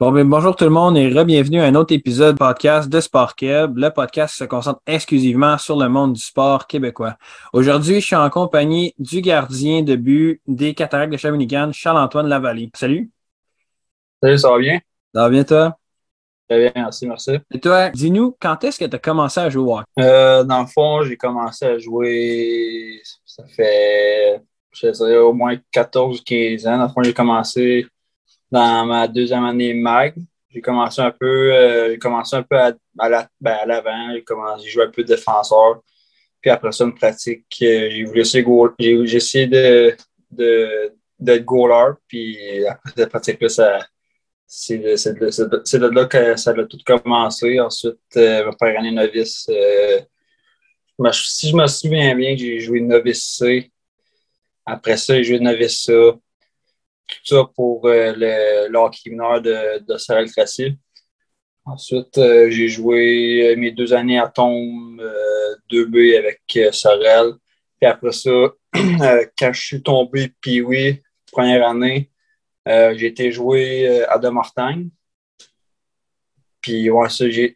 Bon, ben, bonjour tout le monde et re-bienvenue à un autre épisode podcast de Sport Keb. Le podcast se concentre exclusivement sur le monde du sport québécois. Aujourd'hui, je suis en compagnie du gardien de but des Cataractes de Shawinigan, Charles-Antoine Lavallée. Salut. Salut, ça va bien? Ça va bien, toi? Très bien, merci, merci. Et toi, dis-nous, quand est-ce que tu as commencé à jouer au hockey? Euh, dans le fond, j'ai commencé à jouer, ça fait, je au moins 14-15 ans. Dans le fond, j'ai commencé dans ma deuxième année MAG. J'ai commencé un peu, euh, j'ai commencé un peu à, à ben, l'avant. j'ai joué un peu de défenseur. Puis après ça, une pratique, euh, j'ai voulu essayer, j'ai, essayé de, de, d'être goaler. Puis après cette pratique-là, ça, c'est de, c'est, de, c'est de, là que ça a tout commencé. Ensuite, euh, ma première année novice, si je me souviens bien, j'ai joué novice C. Après ça, j'ai joué novice A tout ça pour euh, le, de, de Sorel. Ensuite, euh, j'ai joué euh, mes deux années à Tombe 2B avec Sorel. Puis après ça, quand je suis tombé, puis oui, première année, j'ai été joué à De Mortagne. Puis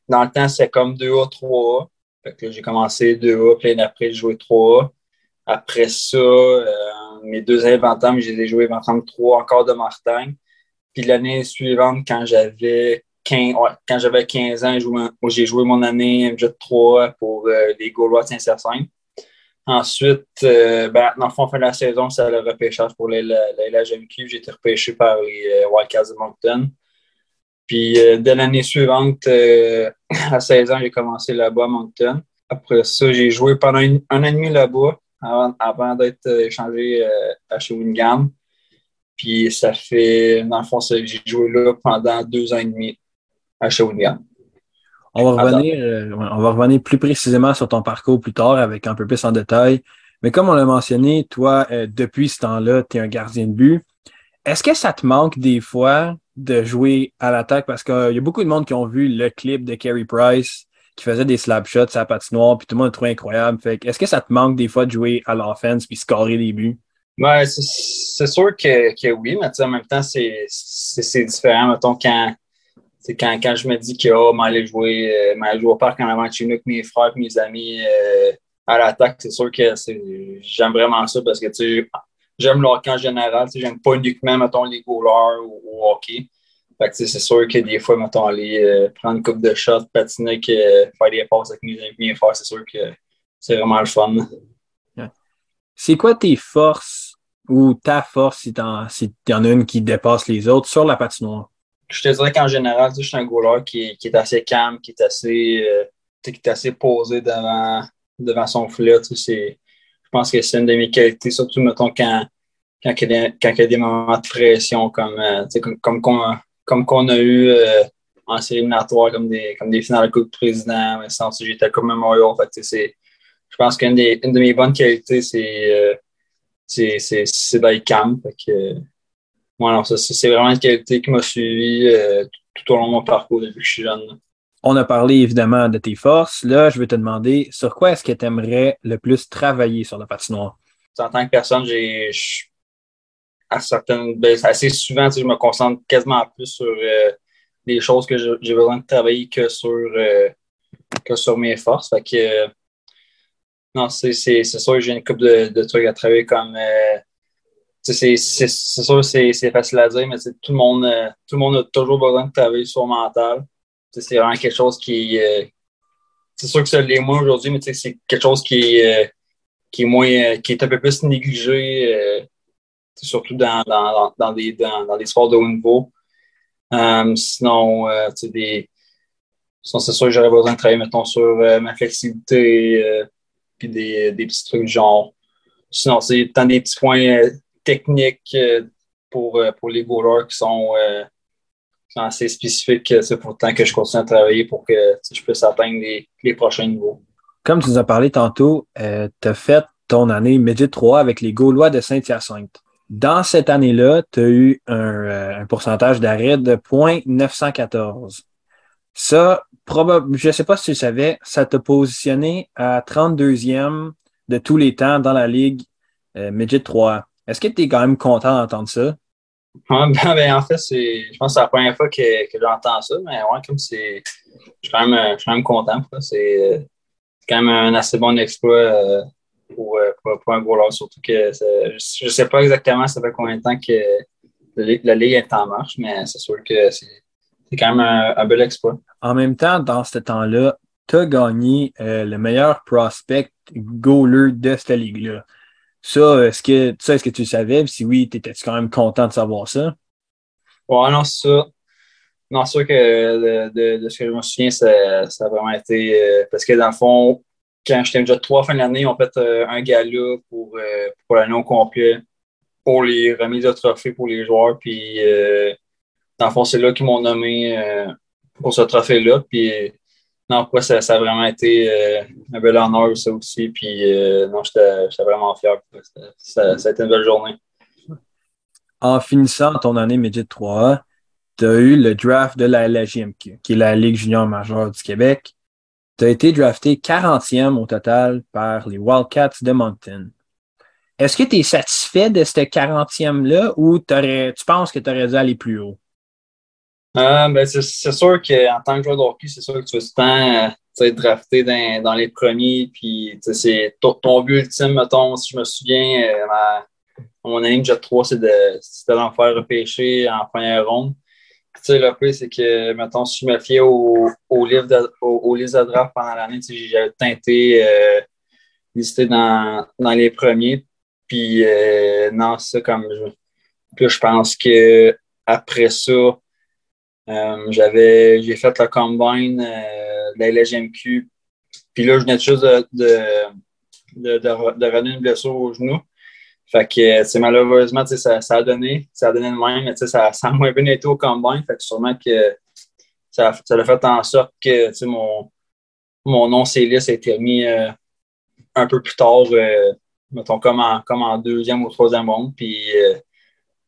dans le temps, c'est comme 2A, 3A. Fait que j'ai commencé 2A, puis après, j'ai joué 3A. Après ça, mes deux années de j'ai joué 23 encore de Martin. Puis l'année suivante, quand j'avais 15, quand j'avais 15 ans, j'ai joué mon année MJ3 pour euh, les Gaulois de Saint-Hyacinthe. Ensuite, euh, ben, dans le fond, fin de la saison, c'est le repêchage pour la, la, J'ai été repêché par les euh, Wildcats de Moncton. Puis, dès l'année suivante, à 16 ans, j'ai commencé là-bas à Moncton. Après ça, j'ai joué pendant un an et demi là-bas avant, d'être euh, échangé euh, à Shawinigan. Puis ça fait, dans le fond, j'ai joué là pendant deux ans et demi à Shawinigan. On va, revenir, euh, on va revenir plus précisément sur ton parcours plus tard avec un peu plus en détail. Mais comme on l'a mentionné, toi, depuis ce temps-là, tu es un gardien de but. Est-ce que ça te manque des fois de jouer à l'attaque? Parce qu'il y a beaucoup de monde qui ont vu le clip de Carey Price qui faisait des slap shots à la patinoire, puis tout le monde le trouvait incroyable. Fait est-ce que ça te manque des fois de jouer à l'offense puis scorer des buts? Ouais, c'est sûr que, que, oui, mais en même temps, c'est différent. Mettons, quand, quand, quand je me dis que oh, m'aller jouer, euh, jouer au parc en avant chez nous avec mes frères mes amis euh, à l'attaque, c'est sûr que j'aime vraiment ça parce que j'aime le hockey en général. J'aime pas uniquement, mettons, les goalers ou, ou hockey c'est sûr que des fois, mettons, aller euh, prendre une coupe de shots, patiner, que, faire des passes avec mes amis, faire, c'est sûr que c'est vraiment le fun. C'est quoi tes forces ou ta force si il y en a une qui dépasse les autres sur la patinoire? Je te dirais qu'en général, je suis un goaler qui, qui, est assez calme, qui est assez, euh, qui est assez posé devant, devant son filet. Je pense que c'est une de mes qualités, surtout mettons quand, quand, il, y a des, quand il y a des moments de pression comme, euh, comme, comme, comme qu'on a eu euh, en série éliminatoire, comme des, comme des finales de Coupe de Président, mais sans j'étais comme Memorial. En fait, c'est, je pense qu'une des, une de mes bonnes qualités, c'est, euh, c'est, c'est, c'est. Fait que, ça, c'est vraiment une qualité qui m'a suivi euh, tout, au long de mon parcours depuis que je suis jeune. On a parlé évidemment de tes forces. Là, je vais te demander sur quoi est-ce que tu aimerais le plus travailler sur la patinoire? En tant que personne, j'ai, à certaines, ben, assez souvent, je me concentre quasiment plus sur euh, des choses que j'ai besoin de travailler que sur, euh, que sur mes forces. Fait que, euh, non, c'est sûr que j'ai une couple de, trucs à travailler comme. c'est sûr c'est facile à dire, mais tout le, monde, tout le monde a toujours besoin de travailler sur le mental. C'est vraiment quelque chose qui. c'est sûr que ça l'est moins aujourd'hui, mais c'est quelque chose qui, qui, est moins, qui est un peu plus négligé surtout dans, dans, dans, des, dans, dans, des sports de haut niveau. Euh, sinon, euh, des, sinon c'est sûr que j'aurais besoin de travailler, mettons, sur euh, ma flexibilité, puis des, des, petits trucs genre. Sinon, c'est tant des petits points techniques pour, pour les goalers qui sont, assez spécifiques. C'est pourtant que je continue à travailler pour que je puisse atteindre les, les prochains niveaux. Comme tu nous as parlé tantôt, tu as fait ton année Midget 3 avec les Gaulois de Saint-Hyacinthe. Dans cette année-là, tu as eu euh, un, pourcentage d'arrêt de 0.914. Ça, je ne sais pas si tu le savais, ça t'a positionné à 32e de tous les temps dans la Ligue euh, Midget 3. Est-ce que tu es quand même content d'entendre ça? ben, ben, en fait, je pense que c'est la première fois que, que j'entends ça, mais ouais, comme c'est. Je suis quand même, quand même content. C'est quand même un assez bon exploit euh, pour, pour, pour, un goaler, surtout que je ne sais pas exactement ça fait combien de temps que la Ligue est en marche, mais c'est sûr que c'est quand même un, bel exploit. En même temps, dans ce temps-là, tu as gagné euh, le meilleur prospect goaler de cette ligue-là. Ça, est-ce que, ça, est-ce que tu le savais? Si oui, étais quand même content de savoir ça? Ouais, non, c'est ça. Non, c'est sûr que de, ce que je me souviens, ça, a vraiment été. Euh, parce que dans le fond, quand j'étais déjà trois fins d'année, on fait euh, un gala pour, pour l'année au complet pour les remises de trophées pour les joueurs. Puis, euh, dans le fond, c'est là qu'ils m'ont nommé euh, pour ce trophée-là. Puis, non, quoi, ça, a vraiment été euh, un bel honneur, ça aussi. Puis, non, j'étais vraiment fier. Ça, ça, a été une belle journée. En finissant ton année Midget 3A, tu as eu le draft de la LGMQ, qui est la Ligue junior majeure du Québec. Tu as été drafté 40e au total par les Wildcats de Moncton. Est-ce que tu es satisfait de ce 40e-là ou tu penses que tu aurais dû aller plus haut? Euh, ben c'est sûr qu'en tant que joueur de hockey, c'est sûr que tu veux tout le être drafté dans, les premiers. Puis c'est ton, but ultime, mettons, si je me souviens, euh, mon année Jet 3, c'est d'en faire repêcher en première ronde. Sais, le c'est que, mettons, si je me fiais au, au livre de, au, de draft pendant l'année, j'avais tenté euh, listé dans, dans les premiers. Puis euh, non, ça comme je, je pense que après ça, euh, j'avais j'ai fait le combine euh, de la LGMQ. Puis là, je venais juste de, de, de, une blessure au genou. Fait que c'est malheureusement, ça, a donné, ça a donné le même, mais ça, a moins bien été au combine. Fait que sûrement que ça, a fait en sorte que mon, mon nom Célis a été mis un peu plus tard mettons, comme en, deuxième ou troisième ronde. Puis, euh,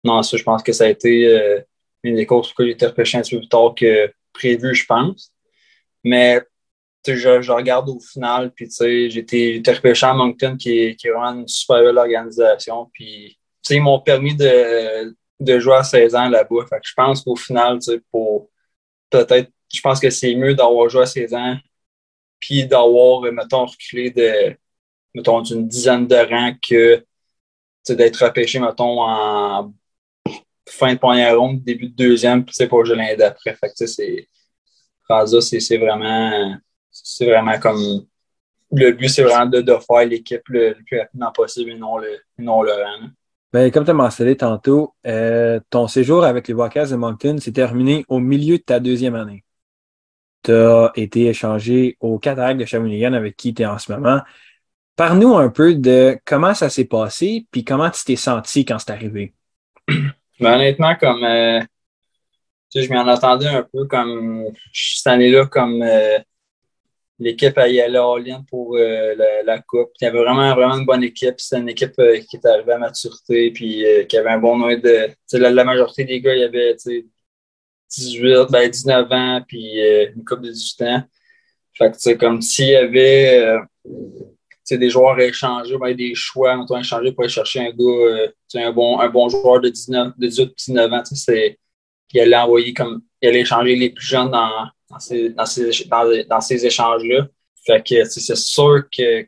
non, ça, je pense que ça a été euh, une des causes pourquoi j'ai été repêché un peu plus tard que prévu, je pense. Mais, je, je regarde au final, puis, été repêché à Moncton, qui qui est vraiment une super belle organisation. Puis, ils m'ont permis de, de jouer à 16 ans là-bas. Fait que je pense qu'au final, pour peut-être, je pense que c'est mieux d'avoir joué à 16 ans, puis d'avoir, mettons, reculé de mettons, d'une dizaine de rangs que d'être repêché, mettons, en fin de première ronde, début de deuxième, puis pour jouer l'année d'après. Fait que c'est. c'est vraiment. C'est vraiment comme. Le but, c'est vraiment de, de faire l'équipe le, plus rapidement possible et non le, non le rang. Ben, comme tu as mentionné tantôt, euh, ton séjour avec les Walkers de Moncton s'est terminé au milieu de ta deuxième année. Tu as été échangé au Cataract de Shawinigan avec qui tu es en ce moment. Parle-nous un peu de comment ça s'est passé, puis comment tu t'es senti quand c'est arrivé. Ben, honnêtement, comme euh, je m'en attendais un peu comme cette année-là, comme euh, l'équipe a y aller all pour euh, la, Coupe. Il y avait vraiment, vraiment une bonne équipe. C'était une équipe qui était arrivée à maturité, puis qui avait un bon nombre de. La, majorité des gars, il y avait 18, ben, 19 ans, puis une coupe de 18 ans. Fait que, comme s'il y avait des joueurs à échanger, ben, des choix à échanger pour aller chercher un gars, euh, un, bon, un bon joueur de, 19, de 18-19 ans. C'est, il allait envoyer comme il allait échanger les plus jeunes dans, dans ces, échanges-là. Fait que c'est sûr que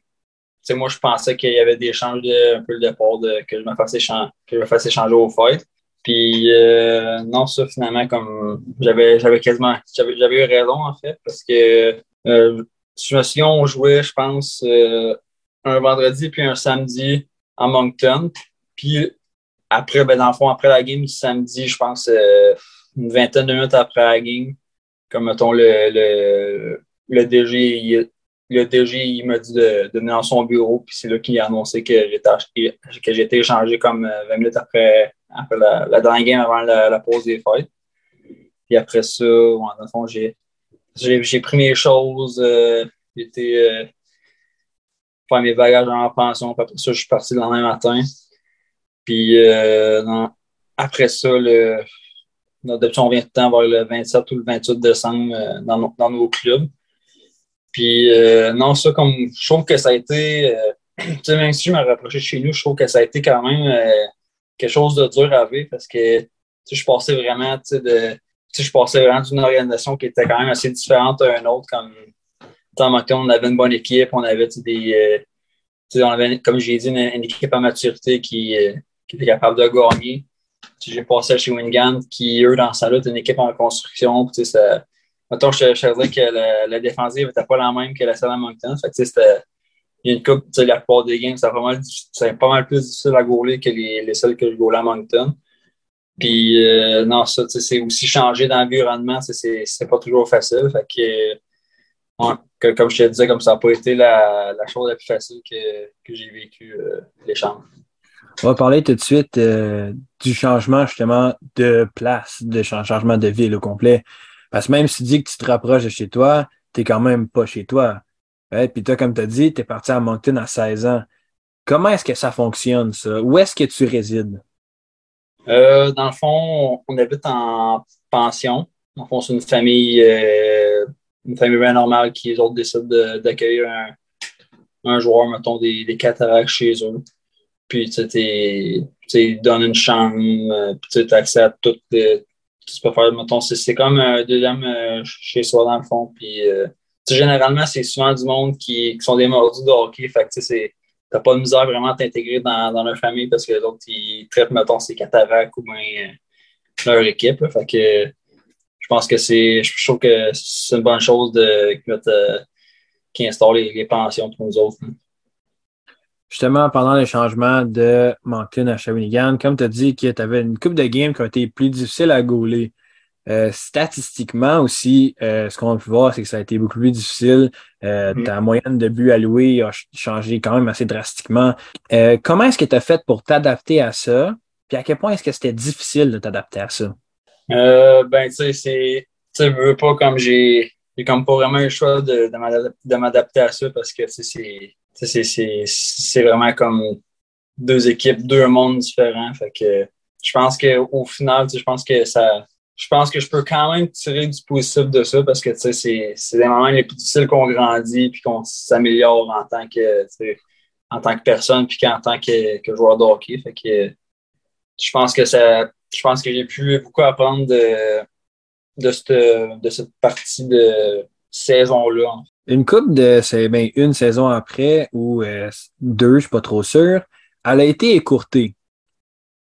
moi, je pensais qu'il y avait des échanges de, un peu le départ de, que je me fasse échanger, que je me fasse échanger au fait. Puis euh, non, ça finalement, comme j'avais j'avais quasiment j'avais, eu raison en fait, parce que euh, je me on jouait, je pense, un vendredi puis un samedi à Moncton. Puis après, ben, dans le fond, après la game samedi, je pense euh, une vingtaine de minutes après la game, comme mettons le, le, le DG, il, le DG, il m'a dit de, venir dans son bureau, puis c'est là qu'il a annoncé que j'étais que j'étais échangé comme 20 euh, minutes après, après la, la dernière avant la, pause des fêtes. Puis après ça, dans le fond, j'ai, j'ai, pris mes choses. Euh, j'étais faire mes bagages en pension. Puis après ça, je suis parti le lendemain matin. Puis euh, après ça, le, notre on vient de temps vers le 27 ou le 28 décembre euh, dans, nos clubs. Puis euh, non, ça, comme je trouve que ça a été, sais, même si je me rapproché de chez nous, je trouve que ça a été quand même quelque chose de dur à vivre parce que je passais vraiment de. Je passais vraiment d'une organisation qui était quand même assez différente d'une autre. Comme en on avait une bonne équipe, on avait des. Euh, on avait, comme j'ai dit, une, équipe à maturité qui, euh, qui était capable de gagner. J'ai passé chez Wingan, qui, eux, dans sa lutte, une équipe en construction. Ça, je, je dirais que la, défensive n'était pas la même que la salle à Moncton. Fait c'était il y a une coupe, la plupart des games, c'est pas, mal, pas mal plus difficile à gauler que les, les seuls que je gaulais à Moncton. Puis, euh, non, ça, c'est aussi changer d'environnement, c'est pas toujours facile. Fait que, comme je te disais, comme ça n'a pas été la, la, chose la plus facile que, que j'ai vécu euh, l'échange. On va parler tout de suite euh, du changement justement de place, de changement de ville au complet. Parce que même si tu dis que tu te rapproches de chez toi, tu quand même pas chez toi. Ouais, puis toi, comme tu as dit, tu es parti à Moncton à 16 ans. Comment est-ce que ça fonctionne, ça? Où est-ce que tu résides? Euh, dans le fond, on habite en pension. Dans le fond, c'est une famille, euh, une famille bien normale qui, les autres, décident d'accueillir un, un, joueur, mettons, des, des cataractes chez eux. Puis, tu sais, ils donnent une chambre, euh, puis tu as accès à tout. Les, tu peux faire, mettons, c'est comme un deuxième chez soi, dans le fond. Puis, généralement, c'est souvent du monde qui, sont des mordus de hockey. Fait que, tu n'as pas de misère vraiment à t'intégrer dans, dans, leur famille parce que les autres, ils traitent, mettons, ces cataractes ou bien euh, leur équipe. Fait que je pense que c'est. Je trouve que c'est une bonne chose de, qui instaure les, les, pensions pour nous autres. Justement, pendant le changement de Moncton à Shawinigan, comme tu as dit que tu avais une coupe de games qui a été plus difficile à gauler. Euh, statistiquement aussi, euh, ce qu'on a pu voir, c'est que ça a été beaucoup plus difficile. Euh, mm-hmm. Ta moyenne de buts alloués a changé quand même assez drastiquement. comment est-ce que tu as fait pour t'adapter à ça? Puis à quel point est-ce que c'était difficile de t'adapter à ça? ben, tu sais, c'est. Tu sais, veux pas comme j'ai. J'ai comme pas vraiment eu le choix de, de m'adapter à ça parce que c'est vraiment comme deux équipes, deux mondes différents. Fait que je pense qu'au final, je pense que ça, je pense que je peux quand même tirer du positif de ça parce que c'est, c'est des moments les plus difficiles qu'on grandit puis qu'on s'améliore en tant que en tant que personne puis qu'en tant que, que, joueur de hockey. Fait que je pense que ça je pense que j'ai pu beaucoup apprendre de, de, cette, de cette partie de saison-là. Une coupe de c'est bien une saison après ou euh, deux, je suis pas trop sûr, elle a été écourtée.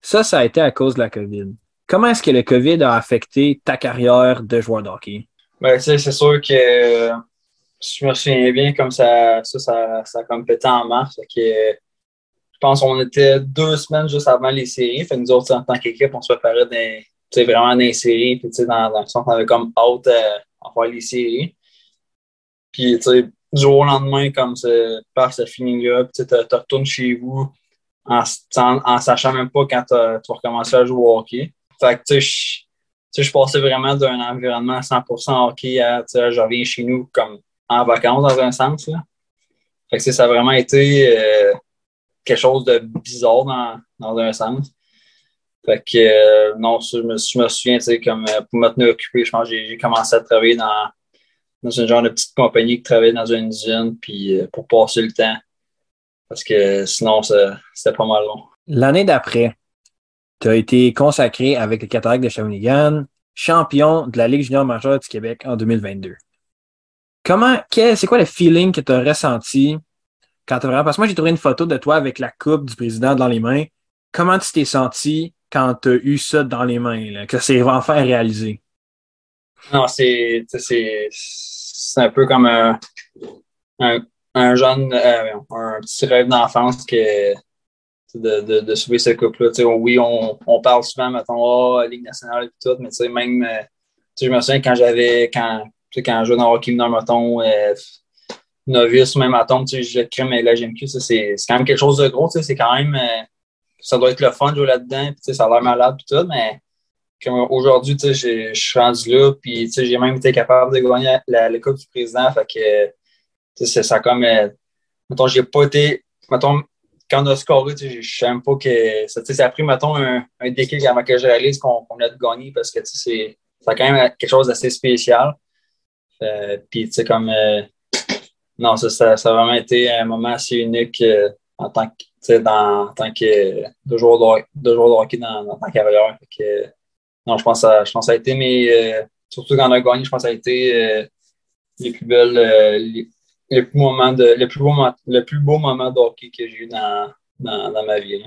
Ça, ça a été à cause de la COVID. Comment est-ce que le COVID a affecté ta carrière de joueur de hockey? Ben, c'est sûr que je me souviens bien comme ça, ça, ça, ça a comme pété en mars. Que, je pense qu'on était deux semaines juste avant les séries. Fait nous autres, en tant qu'équipe, on se préparait dans, vraiment dans les séries. Puis, dans, dans le sens qu'on avait comme hâte à, faire les séries. Puis, du jour au lendemain, comme par ce feeling-là, tu retournes chez vous en, en, sachant même pas quand tu vas recommencer à jouer au hockey. Fait que, tu sais, je passais vraiment d'un environnement 100% hockey à, tu sais, je reviens chez nous comme en vacances dans un sens, là. Fait que, ça a vraiment été euh, quelque chose de bizarre dans, dans un sens. Fait que, euh, non, je me, je me souviens, tu sais, comme euh, pour me tenir occupé, je pense que j'ai commencé à travailler dans, dans une genre de petite compagnie qui travaillait dans une usine, puis pour passer le temps. Parce que sinon, c'était pas mal long. L'année d'après, tu as été consacré avec le Cataracte de Shawinigan, champion de la Ligue junior majeure du Québec en 2022. Comment, c'est quoi le feeling que tu as ressenti quand tu vraiment. Parce que moi, j'ai trouvé une photo de toi avec la coupe du président dans les mains. Comment tu t'es senti quand tu as eu ça dans les mains, que c'est enfin réalisé? Non, c'est, c'est, un peu comme un, un, jeune, euh, un petit rêve d'enfance de, de, de sauver cette coupe-là. Oui, on, on, parle souvent, mettons, ah, Ligue nationale et tout, mais même, euh, je me souviens quand j'avais, quand, quand je jouais dans hockey mineur, mettons, euh, novice même mettons, je crée mais la GMQ, c'est quand même quelque chose de gros, c'est quand même, euh, ça doit être le fun de jouer là-dedans, ça a l'air malade et tout, mais aujourd'hui, je suis rendu là, puis j'ai même été capable de gagner la, Coupe du Président, fait que, ça comme, mettons, j'ai pas été, mettons, quand on a scoré, je n'aime pas que. Ça, ça a pris, mettons, un, un déclic avant que je réalise qu'on a de gagner parce que c'est quand même quelque chose d'assez spécial. Euh, puis, tu sais, comme. Euh, non, ça, ça, a vraiment été un moment assez unique euh, en tant que. Dans, tant que joueur de, de hockey dans, dans ta carrière. Que, non, je pense que ça a été mes. surtout quand on a gagné, je pense que ça a été les plus belles. Les, plus moments de, le, plus beau, le plus beau moment de hockey que j'ai eu dans, dans, ma vie.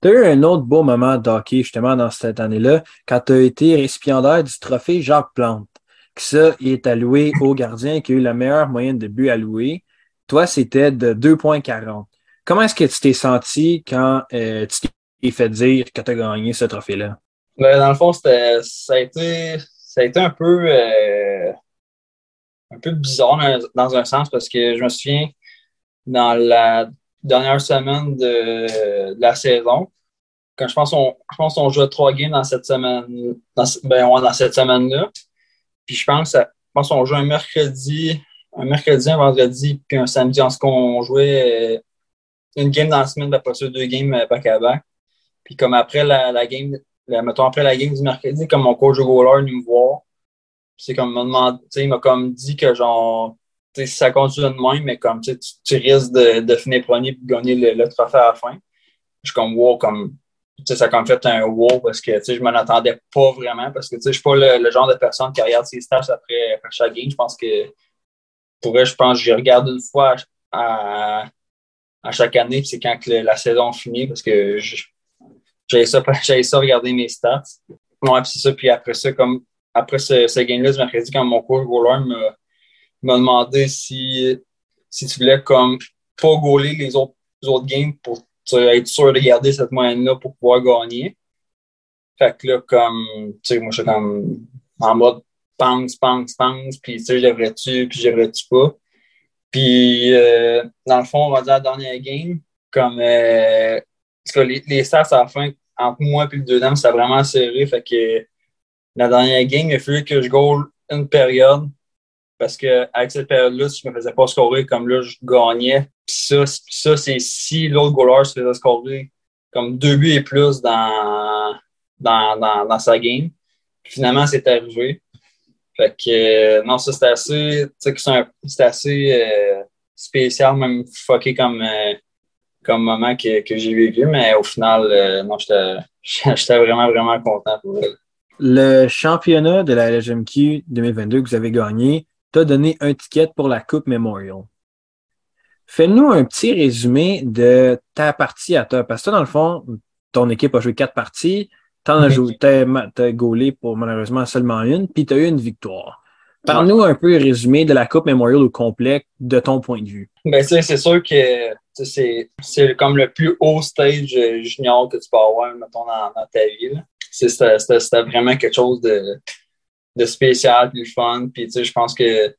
Tu as eu un autre beau moment de hockey, justement, dans cette année-là, quand tu as été récipiendaire du trophée Jacques Plante. Ça, il est alloué au gardien qui a eu la meilleure moyenne de but allouée. Toi, c'était de 2,40. Comment est-ce que tu t'es senti quand euh, tu t'es fait dire que tu as gagné ce trophée-là? Ben, dans le fond, ça a, été, ça a été un peu, euh, un peu bizarre dans, un sens parce que je me souviens, dans la dernière semaine de, la saison, quand je pense qu'on je pense qu'on jouait trois games dans cette semaine dans, ben, dans cette semaine-là. Puis je pense, je pense qu'on jouait un mercredi, un mercredi, un vendredi, puis un samedi, en ce qu'on jouait euh, une game dans la semaine, d'après ça, deux games euh, back à back. Puis comme après la, la game, mettons après la game du mercredi, comme mon coach de goaler me voir, c'est comme il m'a comme dit que genre si ça continue de même, mais comme tu, tu risques de, de finir premier et de gagner le, trophée à la fin. Je suis comme wow, comme ça a comme fait un wow parce que je m'en attendais pas vraiment parce que je suis pas le, genre de personne qui regarde ses stats après, chaque game. Je pense que pour je pense que je regarde une fois à, à chaque année, c'est quand la saison finit parce que j'avais ça, ça regarder mes stats. Ouais, puis c'est ça. Puis après ça, comme après ce, ce game-là, je mercredi, quand mon coach goaler m'a demandé si, si tu voulais comme pas gauler les autres, les autres games pour être sûr de garder cette moyenne-là pour pouvoir gagner. Fait que là, comme, tu sais, moi, je suis comme en mode pense, pense, pense, puis tu sais, je devrais-tu, puis je devrais-tu pas? Puis, euh, dans le fond, on va dire la dernière game, comme, euh, que les, les stats à la fin, entre moi et le deuxième, c'est vraiment serré. Fait que la dernière game, il a fallu que je goal une période. Parce qu'avec cette période-là, si je me faisais pas scorer comme là, je gagnais. Puis ça, ça c'est si l'autre goaler se faisait scorer comme deux buts et plus dans, dans, dans, dans sa game. finalement, c'est arrivé. Fait que, euh, non, ça, c'était assez, c'était assez euh, spécial, même fucké comme, euh, comme moment que, que j'ai vécu, mais au final, non, j'étais vraiment, vraiment content pour elle. Le championnat de la LGMQ 2022 que vous avez gagné t'a donné un ticket pour la Coupe Memorial. Fais-nous un petit résumé de ta partie à toi, parce que toi, dans le fond, ton équipe a joué quatre parties, T'en as joué, t'as, gaulé pour malheureusement seulement une, puis t'as eu une victoire. Parle-nous un peu résumé de la Coupe Memorial au complet de ton point de vue. Ben, c'est sûr que c'est, comme le plus haut stage euh, junior que tu peux avoir, mettons, dans, ta vie. C'était, vraiment quelque chose de, de spécial, plus fun. Puis, je pense que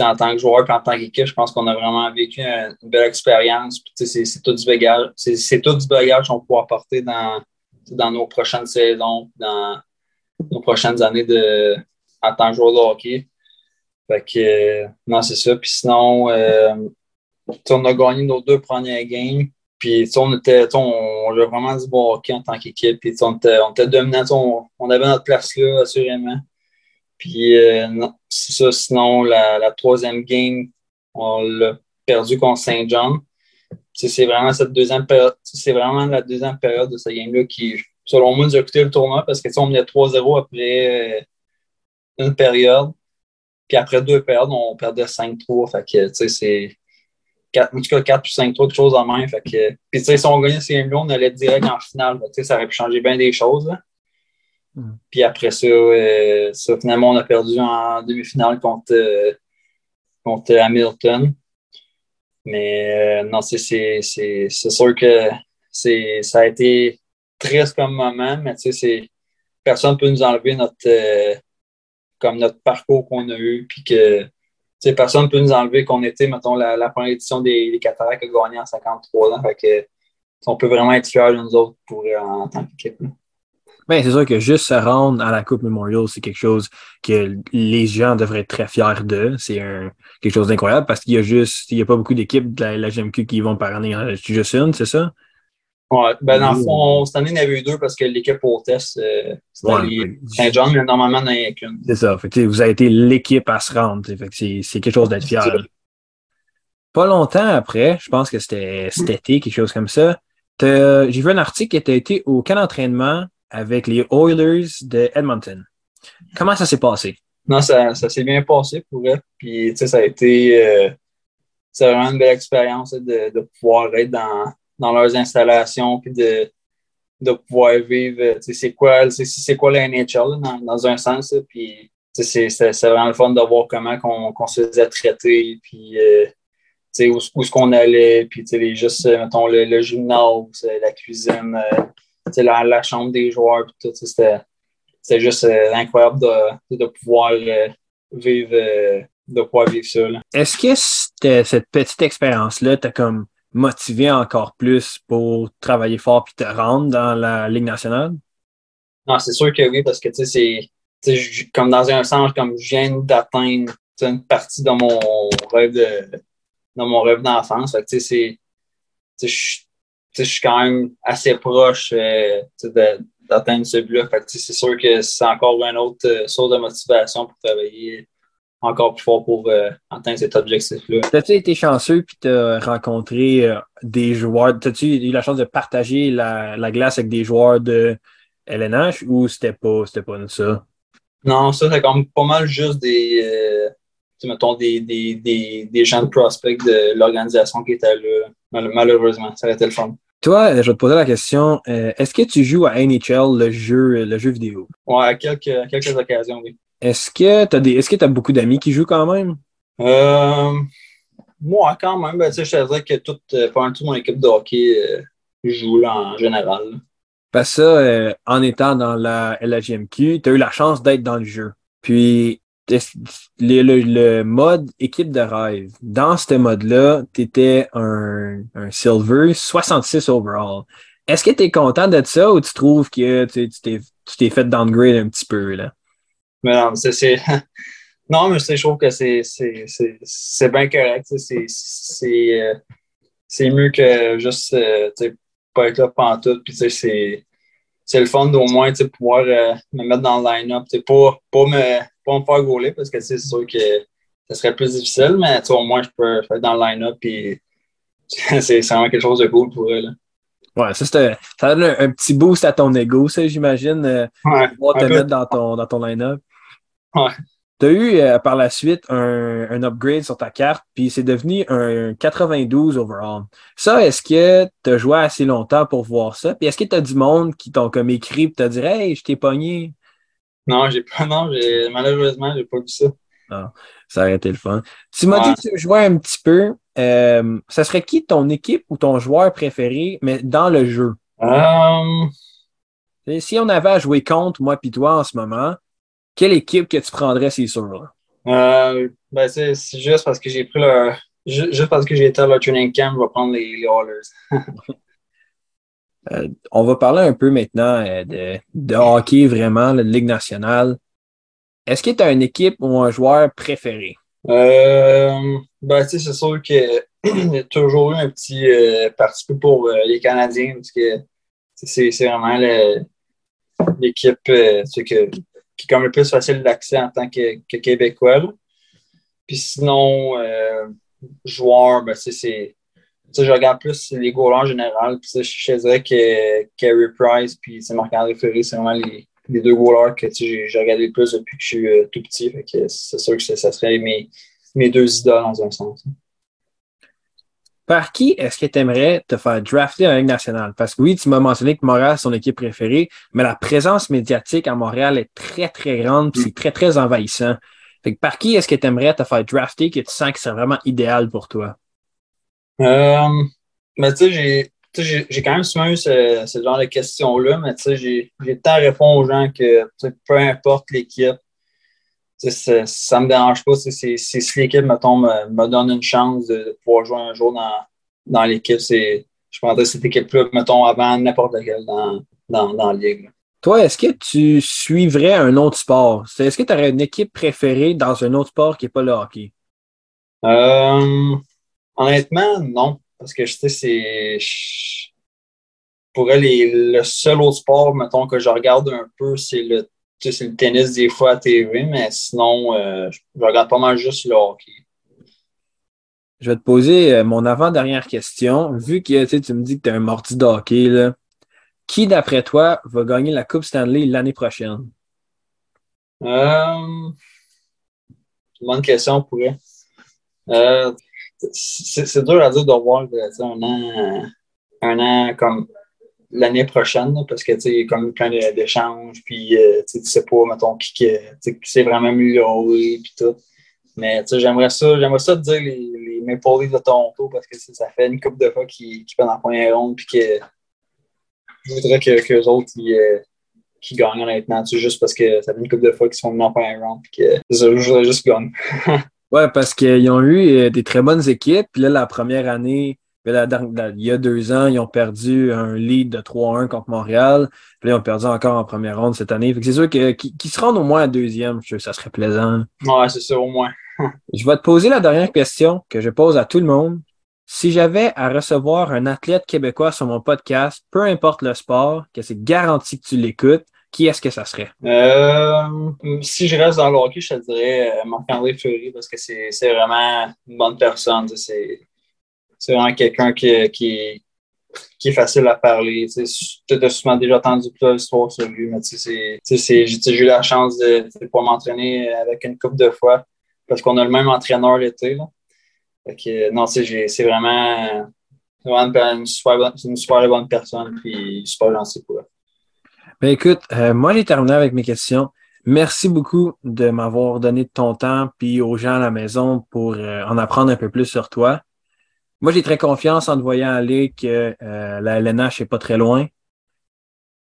en tant que joueur et en tant qu'équipe, je pense qu'on a vraiment vécu une, belle expérience. C'est, tout du bagage. C'est, tout du bagage qu'on peut apporter dans, dans nos prochaines saisons, dans nos prochaines années de, en tant que joueur de hockey. Fait que, euh, non, c'est ça. Puis sinon, euh, on a gagné nos deux premières games. Puis, on était, on, a vraiment du bon hockey en tant qu'équipe. Puis, on était, on dominant. On, avait notre place là, assurément. Puis, euh, c'est ça. Sinon, la, troisième game, on l'a perdu contre Saint John c'est vraiment cette deuxième c'est vraiment la deuxième période de ce game-là qui, selon moi, nous a coûté le tournoi parce que on menait 3-0 après euh, une période. Puis après deux périodes, on perdait 5-3. Fait que, tu sais, c'est. En tout cas, 4 puis 5-3, quelque chose en main. Fait que, puis, tu sais, si on gagnait ces game-là, on allait direct en finale. Tu sais, ça aurait pu changer bien des choses. Mm. Puis après euh, ça, finalement, on a perdu en demi-finale contre, euh, contre Hamilton. Mais euh, non, c'est sûr que ça a été triste comme moment, mais tu sais, personne ne peut nous enlever notre, comme notre parcours qu'on a eu, puis que personne ne peut nous enlever qu'on était, mettons, la, première édition des, des Cataractes a gagné en 53 ans. Fait que, on peut vraiment être fiers de nous autres pour, en tant qu'équipe. Ben, c'est sûr que juste se rendre à la Coupe Memorial, c'est quelque chose que les gens devraient être très fiers de. C'est quelque chose d'incroyable parce qu'il y a juste, il y a pas beaucoup d'équipes de la, GMQ qui vont par année. juste une, c'est ça? Ouais, ben dans le fond, cette année, il y en avait eu deux parce que l'équipe hôtesse, euh, c'était Saint-John, mais normalement, il n'y en a qu'une. C'est ça. Fait vous avez été l'équipe à se rendre. c'est quelque chose d'être fier. Pas longtemps après, je pense que c'était cet été, quelque chose comme ça. J'ai vu un article qui était été au camp d'entraînement avec les Oilers de Edmonton. Comment ça s'est passé? Non, ça, ça s'est bien passé pour eux. Puis, tu sais, ça a été euh, vraiment une belle expérience de, de, pouvoir être dans, dans leurs installations puis de, de pouvoir vivre, sais, c'est quoi, c'est quoi la NHL dans, dans un sens. puis, c'est vraiment le fun de voir comment on, se faisait traiter, puis euh, où, où est-ce qu'on allait, puis juste, euh, mettons, le, le gymnase, la cuisine, la, la, chambre des joueurs, puis tout, c'était juste euh, incroyable de, de pouvoir euh, vivre euh, de pouvoir vivre ça. Est-ce que cette petite expérience-là t'a comme motivé encore plus pour travailler fort puis te rendre dans la Ligue nationale? Non, c'est sûr que oui, parce que tu sais, c'est comme dans un sens, comme je viens d'atteindre une partie de mon rêve de dans mon rêve d'enfance. Tu sais, c'est je suis quand même assez proche de, d'atteindre ce but-là. C'est sûr que c'est encore une autre euh, source de motivation pour travailler encore plus fort pour euh, atteindre cet objectif-là. As-tu été chanceux puis tu as rencontré euh, des joueurs? As-tu eu la chance de partager la, la, glace avec des joueurs de LNH ou c'était pas, c'était pas ça? Non, ça, c'est comme pas mal juste des, mettons, des, des, des, des gens de prospect de l'organisation qui étaient là. Malheureusement, ça aurait été le fun. Toi, je vais te poser la question, euh, est-ce que tu joues à NHL, le jeu, le jeu vidéo? Ouais, à quelques, quelques occasions, oui. Est-ce que tu as, des, as beaucoup d'amis qui jouent quand même? Euh, moi, quand même. Ben, je te dirais que toute, euh, pendant toute mon équipe de hockey euh, joue là, en général. Parce que ça, en étant dans la LHMQ, tu as eu la chance d'être dans le jeu. Puis, le, le, mode équipe de rêve. Dans ce mode-là, tu étais un, un Silver 66 overall. Est-ce que tu es content de ça ou tu trouves que tu t'es fait downgrade un petit peu? Là? Mais non, c'est. Non, mais je trouve que c'est bien correct. C'est euh, mieux que juste euh, pas être là pendant tout. Puis c'est c'est le fun d'au moins pouvoir euh, me mettre dans le line-up. Pas, pas, me, pas me faire gauler parce que c'est sûr que ce serait plus difficile, mais au moins je peux être dans le line-up et c'est vraiment quelque chose de cool pour eux. Là. Ouais, ça, ça donne un, petit boost à ton ego, ça, j'imagine, euh, ouais, pouvoir te mettre dans ton, dans ton line-up. Ouais. Tu as eu euh, par la suite un, un, upgrade sur ta carte, puis c'est devenu un 92 overall. Ça, est-ce que tu as joué assez longtemps pour voir ça? Puis est-ce que tu as du monde qui t'ont comme écrit et t'as dit Hey, je t'ai pogné? Non, j'ai pas, non, j'ai, malheureusement, j'ai pas vu ça. Non, ça aurait été le fun. Tu m'as dit que tu jouais un petit peu. Euh, ça serait qui ton équipe ou ton joueur préféré, mais dans le jeu? Um... Si on avait à jouer contre moi puis toi en ce moment, quelle équipe que tu prendrais, c'est sûr? Euh, ben, c'est juste parce que j'ai pris le. Juste parce que j'ai été à le training camp, je vais prendre les, les euh, on va parler un peu maintenant euh, de, de hockey, vraiment, de Ligue nationale. Est-ce que tu as une équipe ou un joueur préféré? Euh, ben, c'est sûr qu'il y a toujours eu un petit euh, parti pour euh, les Canadiens, parce que c'est vraiment l'équipe que qui est comme le plus facile d'accès en tant que, Québécois. Puis sinon, euh, joueur, ben, c'est. Je regarde plus les goalers en général. Puis je dirais que Carey Price puis Marc-André Ferré, c'est vraiment les, deux goalers que j'ai regardé le plus depuis que je suis euh, tout petit. c'est sûr que ça serait mes, mes deux idoles dans un sens. Par qui est-ce que tu aimerais te faire drafter en Ligue nationale? Parce que oui, tu m'as mentionné que Montréal, c'est son équipe préférée, mais la présence médiatique à Montréal est très, très grande, puis c'est très, très envahissant. Fait que par qui est-ce que tu aimerais te faire drafter que tu sens que c'est vraiment idéal pour toi? Euh, mais tu sais, j'ai quand même souvent eu ce, genre de questions-là, mais tu sais, j'ai tant répondu aux gens que peu importe l'équipe, ça, ça me dérange pas. Si l'équipe, mettons, me, donne une chance de, pouvoir jouer un jour dans, dans l'équipe, je prendrais cette équipe-là, mettons, avant n'importe laquelle dans, dans, dans la ligue. Toi, est-ce que tu suivrais un autre sport? Est-ce que tu aurais une équipe préférée dans un autre sport qui n'est pas le hockey? Euh, honnêtement, non. Parce que je sais, c'est. Pour elle, le seul autre sport, mettons, que je regarde un peu, c'est le c'est le tennis des fois à TV, mais sinon, euh, je regarde pas mal juste le hockey. Je vais te poser euh, mon avant-dernière question. Vu que tu me dis que tu es un mordu de hockey, Qui, d'après toi, va gagner la Coupe Stanley l'année prochaine? Euh, bonne question pour euh, c'est dur à dire de voir un an, un an comme l'année prochaine, parce que y a comme plein d'échanges, puis euh, tu sais pas, mettons, qui, qui, qui vraiment amélioré, puis tout. Mais j'aimerais ça, j'aimerais ça te dire les, les Maple Leafs de Toronto parce que ça fait une couple de fois qu'ils qu dans la première ronde puis que je voudrais que qu'eux autres ils, euh, qui gagnent honnêtement, juste parce que ça fait une couple de fois qu'ils sont venus en première ronde puis que je voudrais juste gagner. ouais, parce qu'ils ont eu euh, des très bonnes équipes. Puis là, la première année, il y a deux ans, ils ont perdu un lead de 3-1 contre Montréal. Puis là, ils ont perdu encore en première ronde cette année. c'est sûr qu'ils se rendent au moins à deuxième, je ça serait plaisant. Ouais, c'est ça, au moins. je vais te poser la dernière question que je pose à tout le monde. Si j'avais à recevoir un athlète québécois sur mon podcast, peu importe le sport, que c'est garanti que tu l'écoutes, qui est-ce que ça serait? Euh, si je reste dans le hockey, je te dirais euh, Marc-André Fleury parce que c'est vraiment une bonne personne. C'est vraiment quelqu'un qui, qui, est facile à parler. Tu as souvent déjà entendu plusieurs histoires sur lui, mais j'ai eu la chance de, pouvoir m'entraîner avec une coupe de fois parce qu'on a le même entraîneur l'été. non, c'est vraiment, une, super une super bonne personne puis super gentil pour elle. Ben écoute, euh, moi j'ai terminé avec mes questions. Merci beaucoup de m'avoir donné ton temps puis aux gens à la maison pour euh, en apprendre un peu plus sur toi. Moi, j'ai très confiance en te voyant aller que euh, la LNH n'est pas très loin.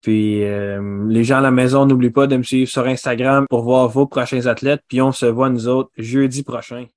Puis euh, les gens à la maison, n'oublient pas de me suivre sur Instagram pour voir vos prochains athlètes. Puis on se voit nous autres jeudi prochain.